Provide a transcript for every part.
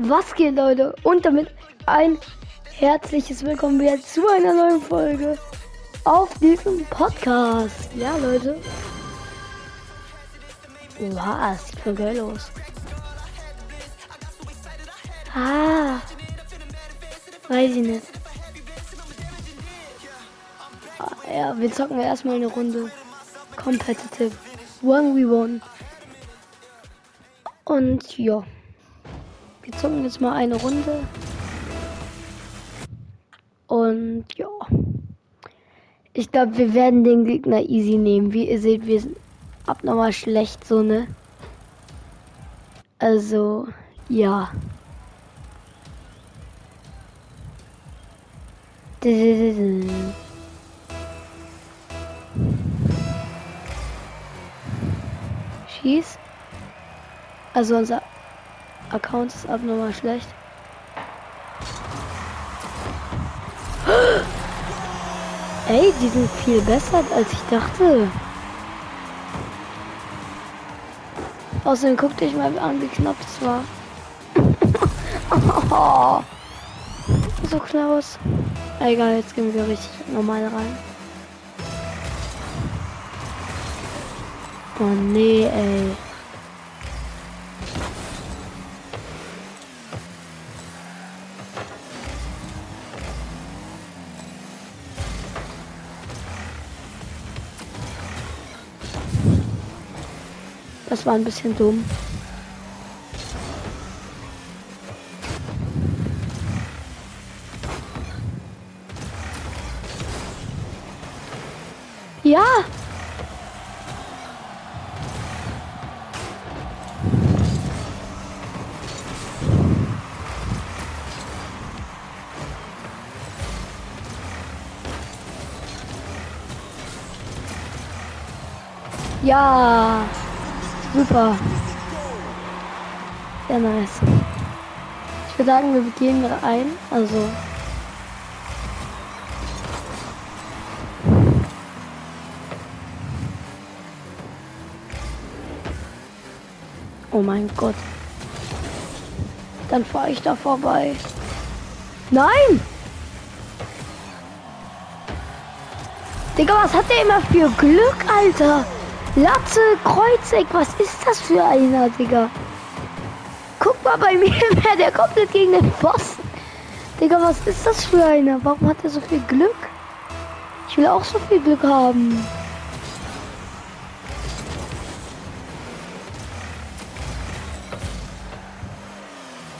Was geht, Leute? Und damit ein herzliches Willkommen wieder zu einer neuen Folge auf diesem Podcast. Ja, Leute. Wow, sieht voll geil aus. Ah. Weiß ich nicht. Ah, ja, wir zocken erstmal eine Runde. Competitive. 1v1. Und ja. Wir zocken jetzt mal eine Runde. Und ja. Ich glaube, wir werden den Gegner easy nehmen. Wie ihr seht, wir sind abnormal schlecht, so ne. Also, ja. Schieß. Also unser Account ist abnormal schlecht. Ey, die sind viel besser als ich dachte. Außerdem guck dich mal an, wie knapp das war. so knapp. Egal, jetzt gehen wir richtig normal rein. Oh nee, ey. Das war ein bisschen dumm. Ja. Ja. Super. Sehr nice. Ich würde sagen, wir gehen rein. Also. Oh mein Gott. Dann fahre ich da vorbei. Nein! Digga, was hat der immer für Glück, Alter? Latte, Kreuzeck, was ist das für einer, Digga? Guck mal bei mir, wer der kommt nicht gegen den Pfosten. Digga, was ist das für einer? Warum hat er so viel Glück? Ich will auch so viel Glück haben.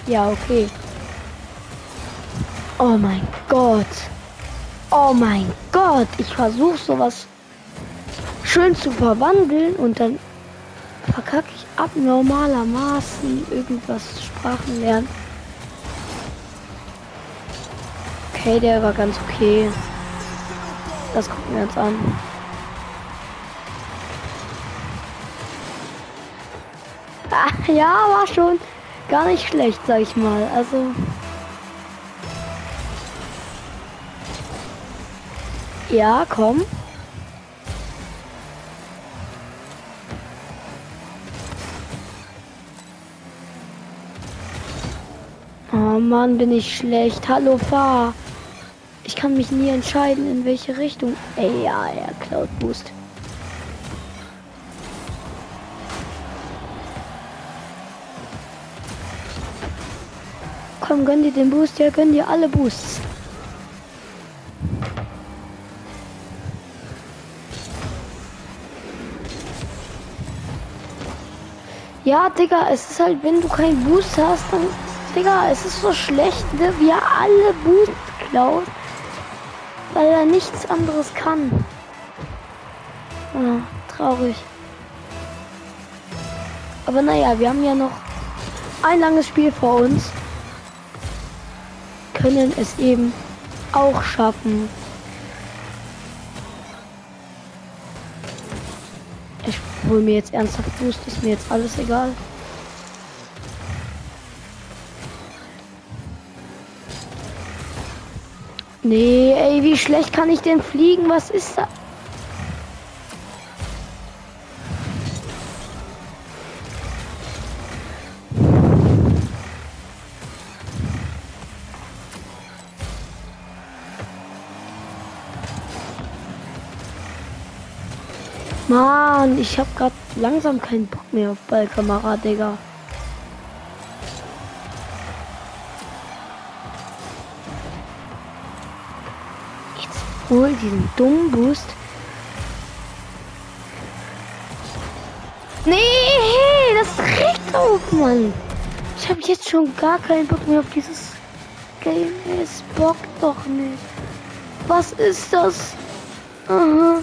Ja, okay. Oh mein Gott. Oh mein Gott. Ich versuche sowas schön zu verwandeln und dann verkacke ich abnormalermaßen irgendwas Sprachen lernen. Okay, der war ganz okay. Das gucken wir uns an. Ah, ja, war schon gar nicht schlecht, sag ich mal. Also. Ja, komm. Mann, bin ich schlecht. Hallo, fahr. Ich kann mich nie entscheiden, in welche Richtung. Ey, ja, er Cloud Boost. Komm, gönn dir den Boost, ja, gönn dir alle Boosts. Ja, Digga, es ist halt, wenn du keinen Boost hast, dann Digga, es ist so schlecht, ne? wie er alle Boost klaut, weil er nichts anderes kann. Ja, traurig. Aber naja, wir haben ja noch ein langes Spiel vor uns. Können es eben auch schaffen. Ich hole mir jetzt ernsthaft Boost, ist mir jetzt alles egal. Nee, ey, wie schlecht kann ich denn fliegen? Was ist da? Mann, ich hab grad langsam keinen Bock mehr auf Ballkamera, Digga. Hol diesen dummen Boost. Nee, das regt auf, Mann. Ich habe jetzt schon gar keinen Bock mehr auf dieses Game. Es bockt doch nicht. Was ist das? Aha.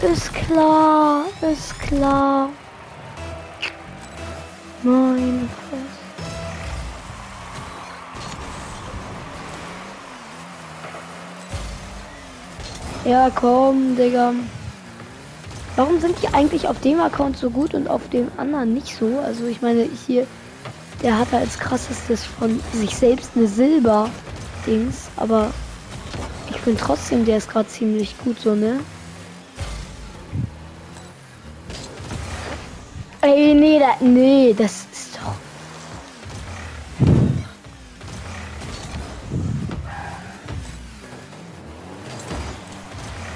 Ist klar, ist klar. Mein Fresse. Ja, komm, Digga. Warum sind die eigentlich auf dem Account so gut und auf dem anderen nicht so? Also ich meine, hier, der hat als krassestes von sich selbst eine Silber-Dings, aber ich finde trotzdem, der ist gerade ziemlich gut so, ne? Ey, nee, da, nee, das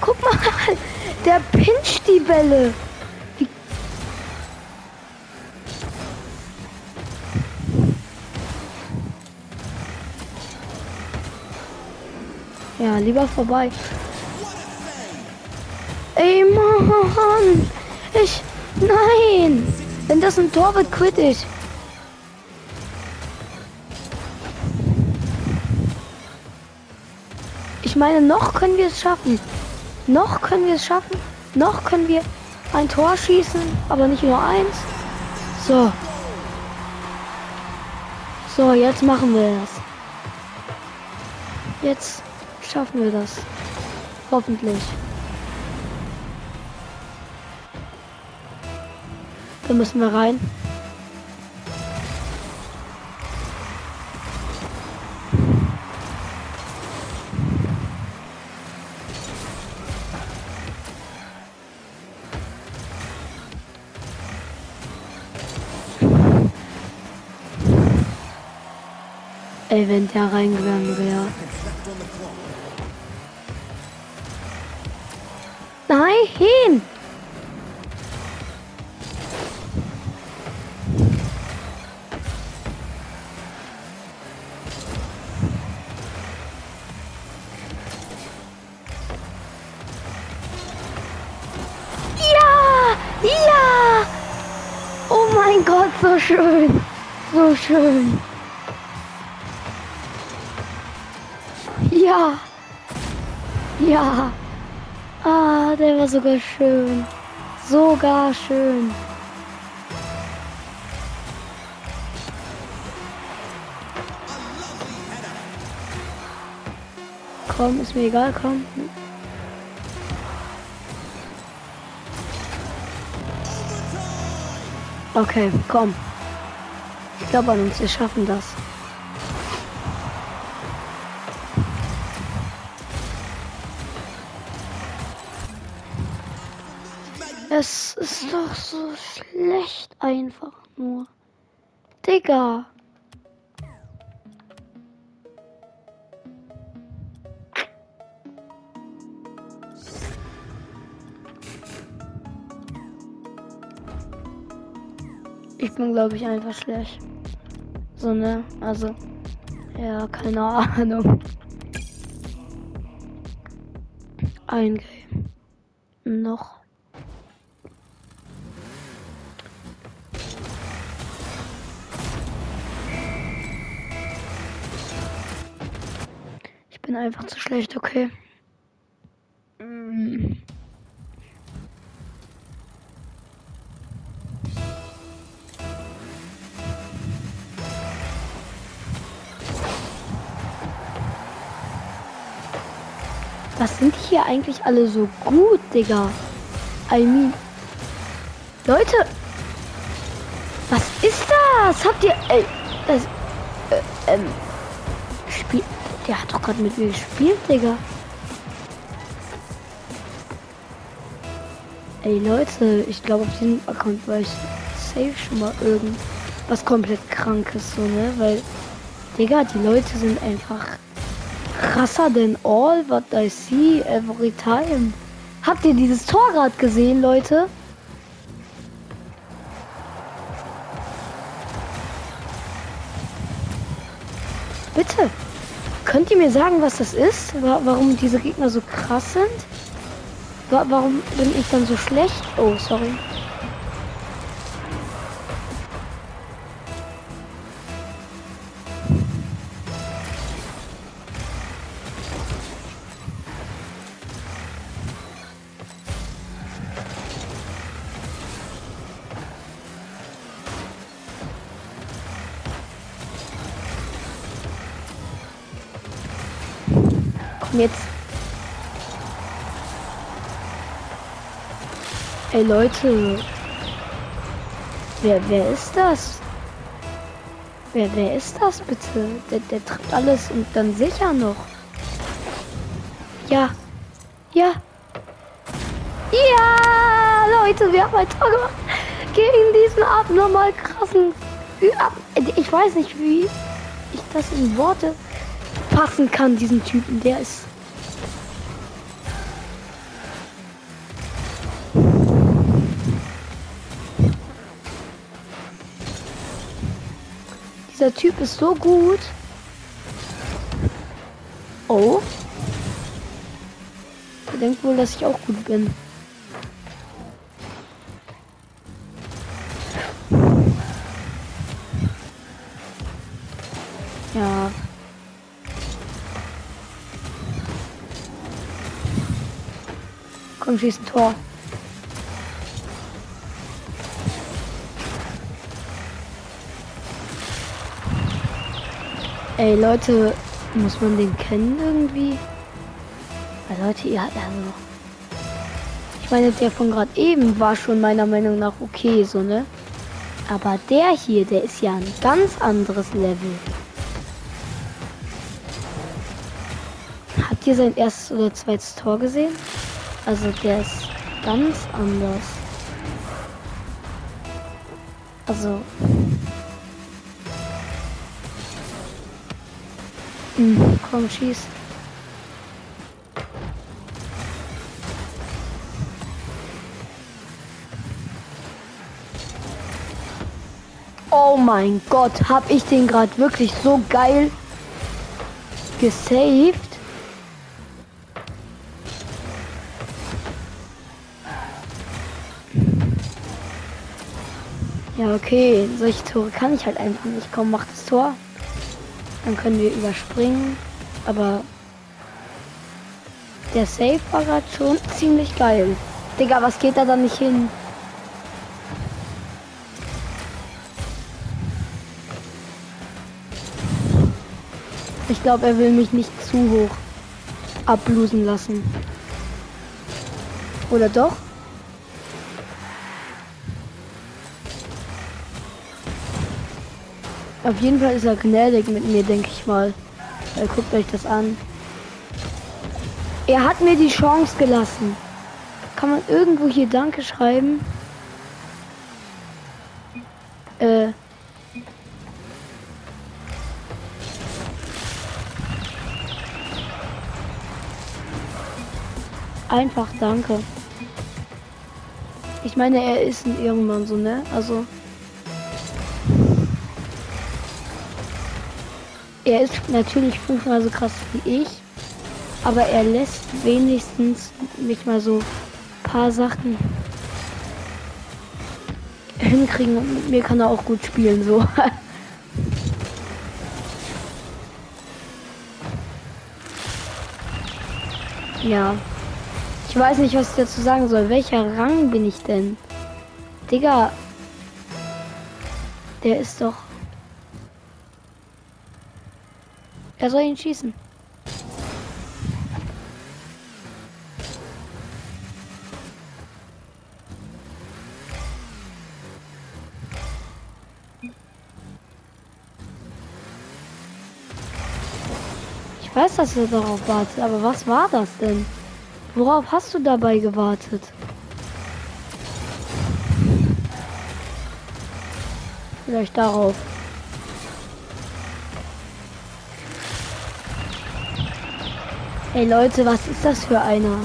Guck mal, der pinscht die Bälle. Ja, lieber vorbei. Ey, Mann. Ich. Nein! Wenn das ein Tor wird, quitt ich. Ich meine, noch können wir es schaffen. Noch können wir es schaffen. Noch können wir ein Tor schießen, aber nicht nur eins. So. So, jetzt machen wir das. Jetzt schaffen wir das. Hoffentlich. Da müssen wir rein. Ey, wenn der reingegangen wäre. Nein! so schön. So schön. Ja. Ja. Ah, der war sogar schön. Sogar schön. Komm, ist mir egal, komm. Okay, komm. Ich glaube an uns, wir schaffen das. Es ist doch so schlecht einfach nur. Digga. Ich bin, glaube ich, einfach schlecht. So, ne? Also, ja, keine Ahnung. Ein Game. Noch. Bin einfach zu schlecht, okay. Was sind hier eigentlich alle so gut, Digga? I mean. Leute! Was ist das? Habt ihr. Ey, das. Äh, ähm. Spiel. Der hat doch gerade mit mir gespielt, Digga. Ey Leute, ich glaube auf diesem Account war ich safe schon mal irgendwas komplett krankes so, ne? Weil, Digga, die Leute sind einfach krasser denn all what I see every time. Habt ihr dieses Torrad gesehen, Leute? Bitte. Könnt ihr mir sagen, was das ist? Warum diese Gegner so krass sind? Warum bin ich dann so schlecht? Oh, sorry. Jetzt. Ey Leute. Wer, wer ist das? Wer, wer ist das bitte? Der, der trifft alles und dann sicher noch. Ja. Ja. Ja, Leute, wir haben ein Tor gemacht. Gegen diesen abnormal krassen. Ich weiß nicht, wie ich das in Worte fassen kann, diesen Typen. Der ist. Dieser Typ ist so gut. Oh. Er denkt wohl, dass ich auch gut bin. Komm, schieß ein Tor. Ey, Leute, muss man den kennen irgendwie? Ja, Leute, ihr habt also. Ich meine, der von gerade eben war schon meiner Meinung nach okay, so, ne? Aber der hier, der ist ja ein ganz anderes Level. Habt ihr sein erstes oder zweites Tor gesehen? Also der ist ganz anders. Also. Hm, komm, schieß. Oh mein Gott, hab ich den gerade wirklich so geil gesaved? Ja, okay. Solche Tore kann ich halt einfach nicht. Komm, mach das Tor. Dann können wir überspringen. Aber der Safe war gerade schon ziemlich geil. Digga, was geht da dann nicht hin? Ich glaube, er will mich nicht zu hoch ablosen lassen. Oder doch? Auf jeden Fall ist er gnädig mit mir, denke ich mal. Weil, guckt euch das an. Er hat mir die Chance gelassen. Kann man irgendwo hier Danke schreiben? Äh. Einfach Danke. Ich meine, er ist ein Irgendwann so, ne? Also. Er ist natürlich fünfmal so krass wie ich, aber er lässt wenigstens mich mal so paar Sachen hinkriegen und mit mir kann er auch gut spielen so. ja. Ich weiß nicht, was ich dazu sagen soll. Welcher Rang bin ich denn? Digga. Der ist doch Er soll ihn schießen. Ich weiß, dass er darauf wartet, aber was war das denn? Worauf hast du dabei gewartet? Vielleicht darauf. Ey Leute, was ist das für einer?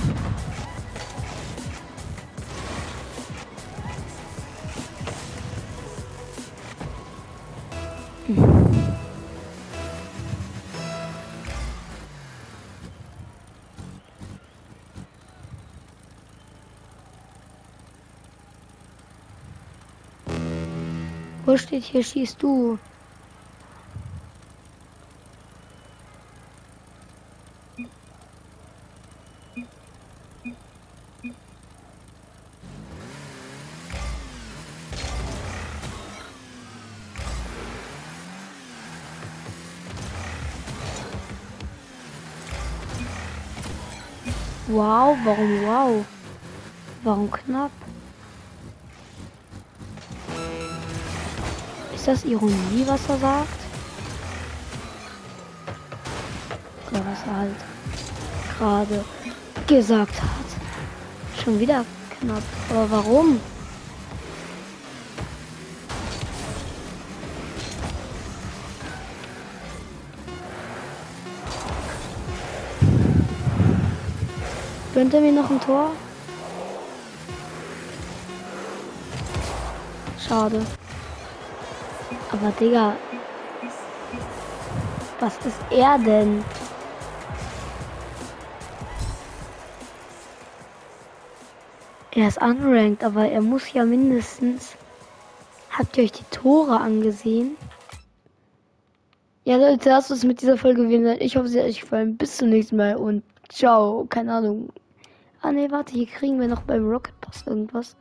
Wo steht hier schießt du? Wow, warum wow? Warum knapp? Ist das Ironie, was er sagt? Oder was er halt gerade gesagt hat. Schon wieder knapp. Aber warum? Gönnt er mir noch ein Tor? Schade. Aber Digga. Was ist er denn? Er ist unranked, aber er muss ja mindestens. Habt ihr euch die Tore angesehen? Ja, Leute, das ist mit dieser Folge gewesen. Ich hoffe, sie hat euch gefallen. Bis zum nächsten Mal und ciao. Keine Ahnung. Ah ne, warte, hier kriegen wir noch beim Rocket Pass irgendwas.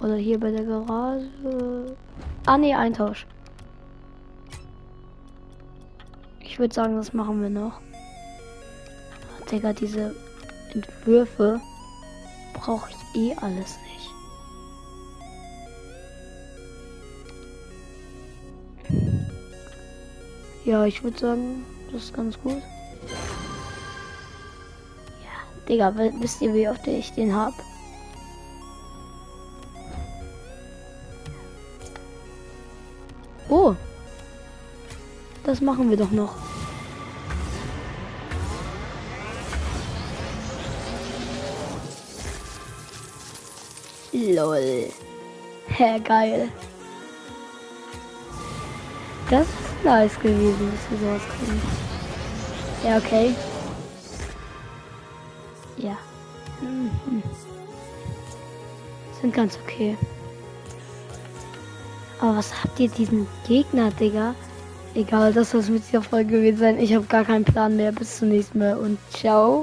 Oder hier bei der Garage. Ah ne, Eintausch. Ich würde sagen, das machen wir noch. Digga, diese Entwürfe brauche ich eh alles nicht. Ja, ich würde sagen, das ist ganz gut. Digga, wisst ihr, wie oft ich den hab? Oh. Das machen wir doch noch. Lol. Hä, geil. Das ist nice gewesen, dass wir sowas kriegen. Ja, okay. Sind ganz okay. Aber was habt ihr diesen Gegner, Digga? Egal, das soll es mit dieser Folge gewesen sein. Ich habe gar keinen Plan mehr. Bis zum nächsten Mal und ciao.